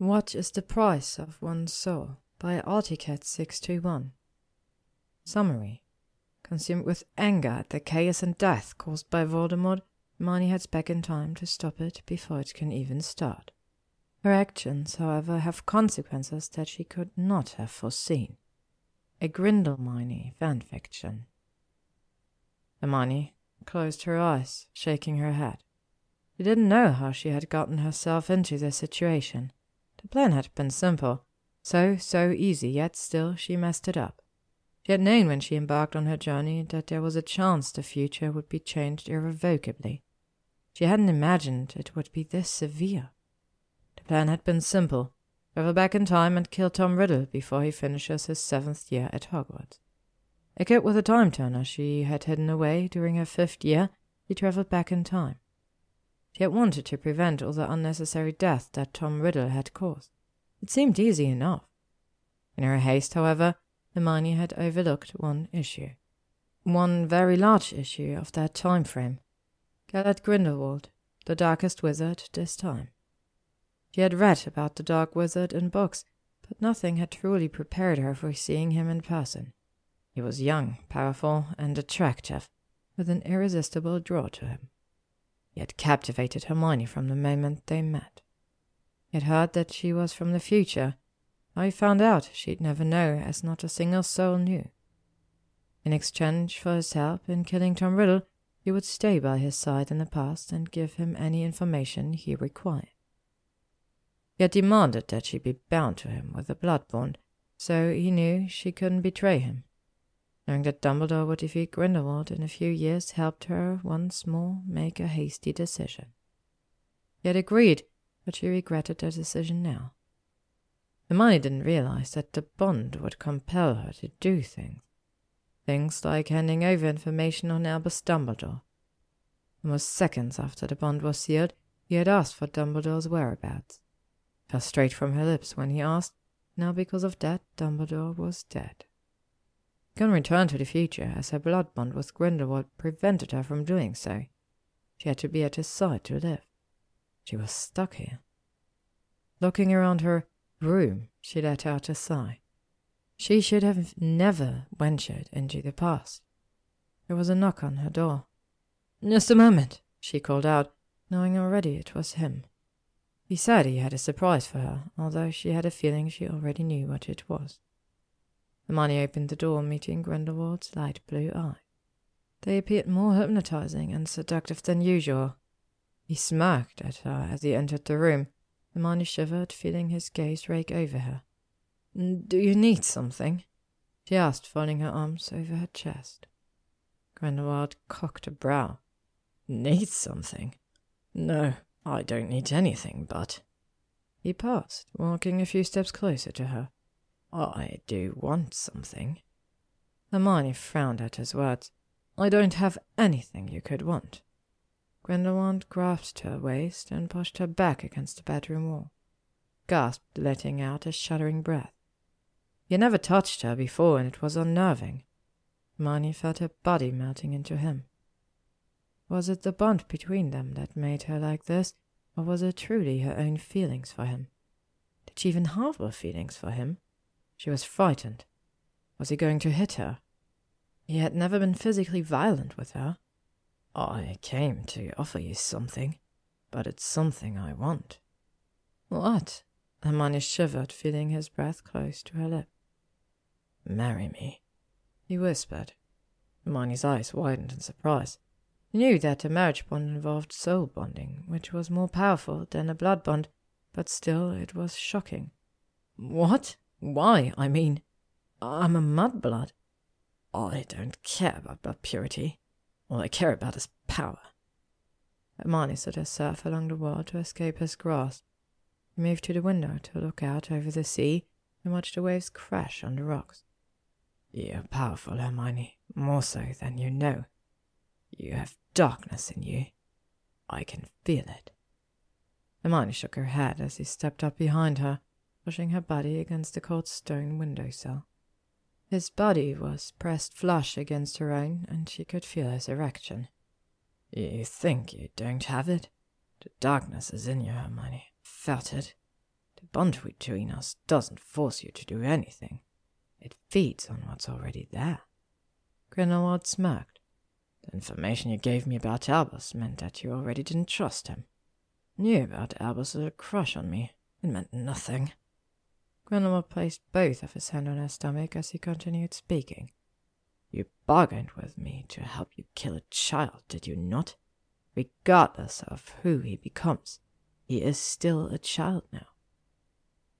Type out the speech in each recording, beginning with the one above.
What is the Price of One's Soul by arrticat621 Summary Consumed with anger at the chaos and death caused by Voldemort, Hermione heads back in time to stop it before it can even start. Her actions, however, have consequences that she could not have foreseen. A Grindlemione fanfiction. Hermione closed her eyes, shaking her head. She didn't know how she had gotten herself into this situation. Plan had been simple, so, so easy, yet still she messed it up. She had known when she embarked on her journey that there was a chance the future would be changed irrevocably. She hadn't imagined it would be this severe. The plan had been simple travel back in time and kill Tom Riddle before he finishes his seventh year at Hogwarts. Equipped with a time turner she had hidden away during her fifth year, he traveled back in time. She had wanted to prevent all the unnecessary death that Tom Riddle had caused. It seemed easy enough. In her haste, however, Hermione had overlooked one issue. One very large issue of that time frame. Gellert Grindelwald, the darkest wizard this time. She had read about the dark wizard in books, but nothing had truly prepared her for seeing him in person. He was young, powerful, and attractive, with an irresistible draw to him. He had captivated Hermione from the moment they met. He had heard that she was from the future. He found out she'd never know, as not a single soul knew. In exchange for his help in killing Tom Riddle, he would stay by his side in the past and give him any information he required. He had demanded that she be bound to him with a blood bond, so he knew she couldn't betray him. Knowing that Dumbledore would defeat Grindelwald in a few years helped her once more make a hasty decision. He had agreed, but she regretted the decision now. Hermione didn't realize that the bond would compel her to do things. Things like handing over information on Albus Dumbledore. Almost seconds after the bond was sealed, he had asked for Dumbledore's whereabouts. It fell straight from her lips when he asked. Now, because of that, Dumbledore was dead couldn't return to the future, as her blood bond with Grindelwald prevented her from doing so. She had to be at his side to live. She was stuck here. Looking around her room, she let out a sigh. She should have never ventured into the past. There was a knock on her door. Just a moment, she called out, knowing already it was him. He said he had a surprise for her, although she had a feeling she already knew what it was. Hermione opened the door, meeting Grindelwald's light blue eye. They appeared more hypnotizing and seductive than usual. He smirked at her as he entered the room. Hermione shivered, feeling his gaze rake over her. Do you need something? she asked, folding her arms over her chest. Grindelwald cocked a brow. Need something? No, I don't need anything, but. He paused, walking a few steps closer to her. I do want something. Hermione frowned at his words. I don't have anything you could want. Grindelwald grasped her waist and pushed her back against the bedroom wall, gasped, letting out a shuddering breath. Had never touched her before, and it was unnerving. Hermione felt her body melting into him. Was it the bond between them that made her like this, or was it truly her own feelings for him? Did she even harbor feelings for him? She was frightened. Was he going to hit her? He had never been physically violent with her. I came to offer you something, but it's something I want. What? Hermione shivered, feeling his breath close to her lip. Marry me, he whispered. Hermione's eyes widened in surprise. He knew that a marriage bond involved soul bonding, which was more powerful than a blood bond, but still it was shocking. What? Why, I mean, I'm a mudblood. I don't care about blood purity. All I care about is power. Hermione set herself along the wall to escape his grasp. He moved to the window to look out over the sea and watch the waves crash on the rocks. You're powerful, Hermione, more so than you know. You have darkness in you. I can feel it. Hermione shook her head as he stepped up behind her pushing her body against the cold stone windowsill. His body was pressed flush against her own, and she could feel his erection. You think you don't have it? The darkness is in you, Hermione. Felt it. The bond between us doesn't force you to do anything. It feeds on what's already there. Grindelwald smirked. The information you gave me about Albus meant that you already didn't trust him. Knew about Albus's crush on me. It meant nothing. Grindelwald placed both of his hands on her stomach as he continued speaking. You bargained with me to help you kill a child, did you not? Regardless of who he becomes, he is still a child now.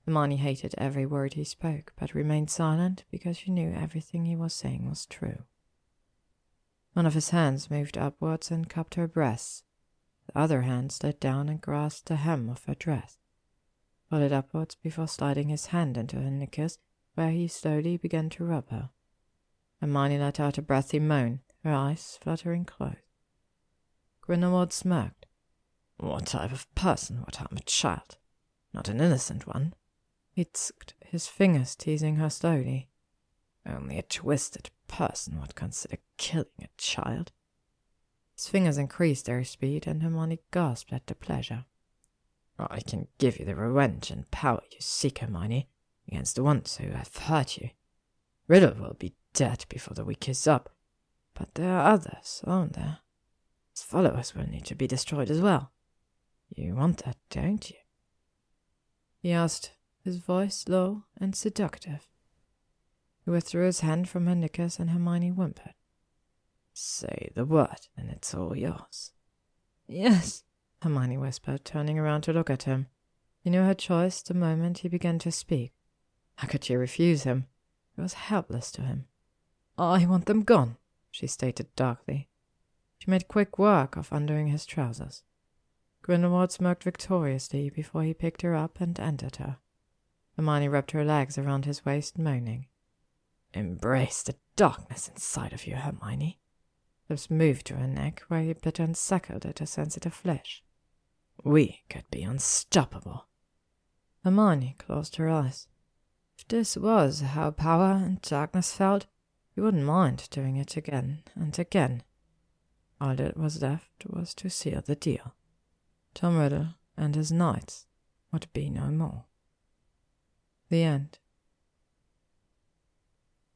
Hermione hated every word he spoke, but remained silent because she knew everything he was saying was true. One of his hands moved upwards and cupped her breasts. The other hand slid down and grasped the hem of her dress, pulled it upwards before sliding his hand into her knickers, where he slowly began to rub her. Hermione let out a breathy moan, her eyes fluttering close. Grindelwald smirked. What type of person would harm a child? Not an innocent one. He tzked his fingers, teasing her slowly. Only a twisted person would consider killing a child. His fingers increased their speed, and Hermione gasped at the pleasure. I can give you the revenge and power you seek, Hermione, against the ones who have hurt you. Riddle will be dead before the week is up, but there are others, aren't there? His followers will need to be destroyed as well. You want that, don't you? He asked, his voice low and seductive. He withdrew his hand from her knickers, and Hermione whimpered. Say the word, and it's all yours. Yes, Hermione whispered, turning around to look at him. He knew her choice the moment he began to speak. How could she refuse him? It was helpless to him. I want them gone, she stated darkly. She made quick work of undoing his trousers. Grindelwald smirked victoriously before he picked her up and entered her. Hermione wrapped her legs around his waist, moaning. Embrace the darkness inside of you, Hermione. Lips moved to her neck, where he bit and suckled at her sensitive flesh. We could be unstoppable. Hermione closed her eyes. If this was how power and darkness felt, he wouldn't mind doing it again and again. All that was left was to seal the deal. Tom Riddle and his knights would be no more. The end.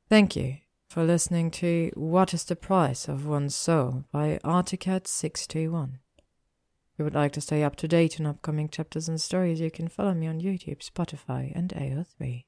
Thank you for listening to What is the Price of One's Soul by arrticat621. If you would like to stay up to date on upcoming chapters and stories, you can follow me on YouTube, Spotify, and AO3.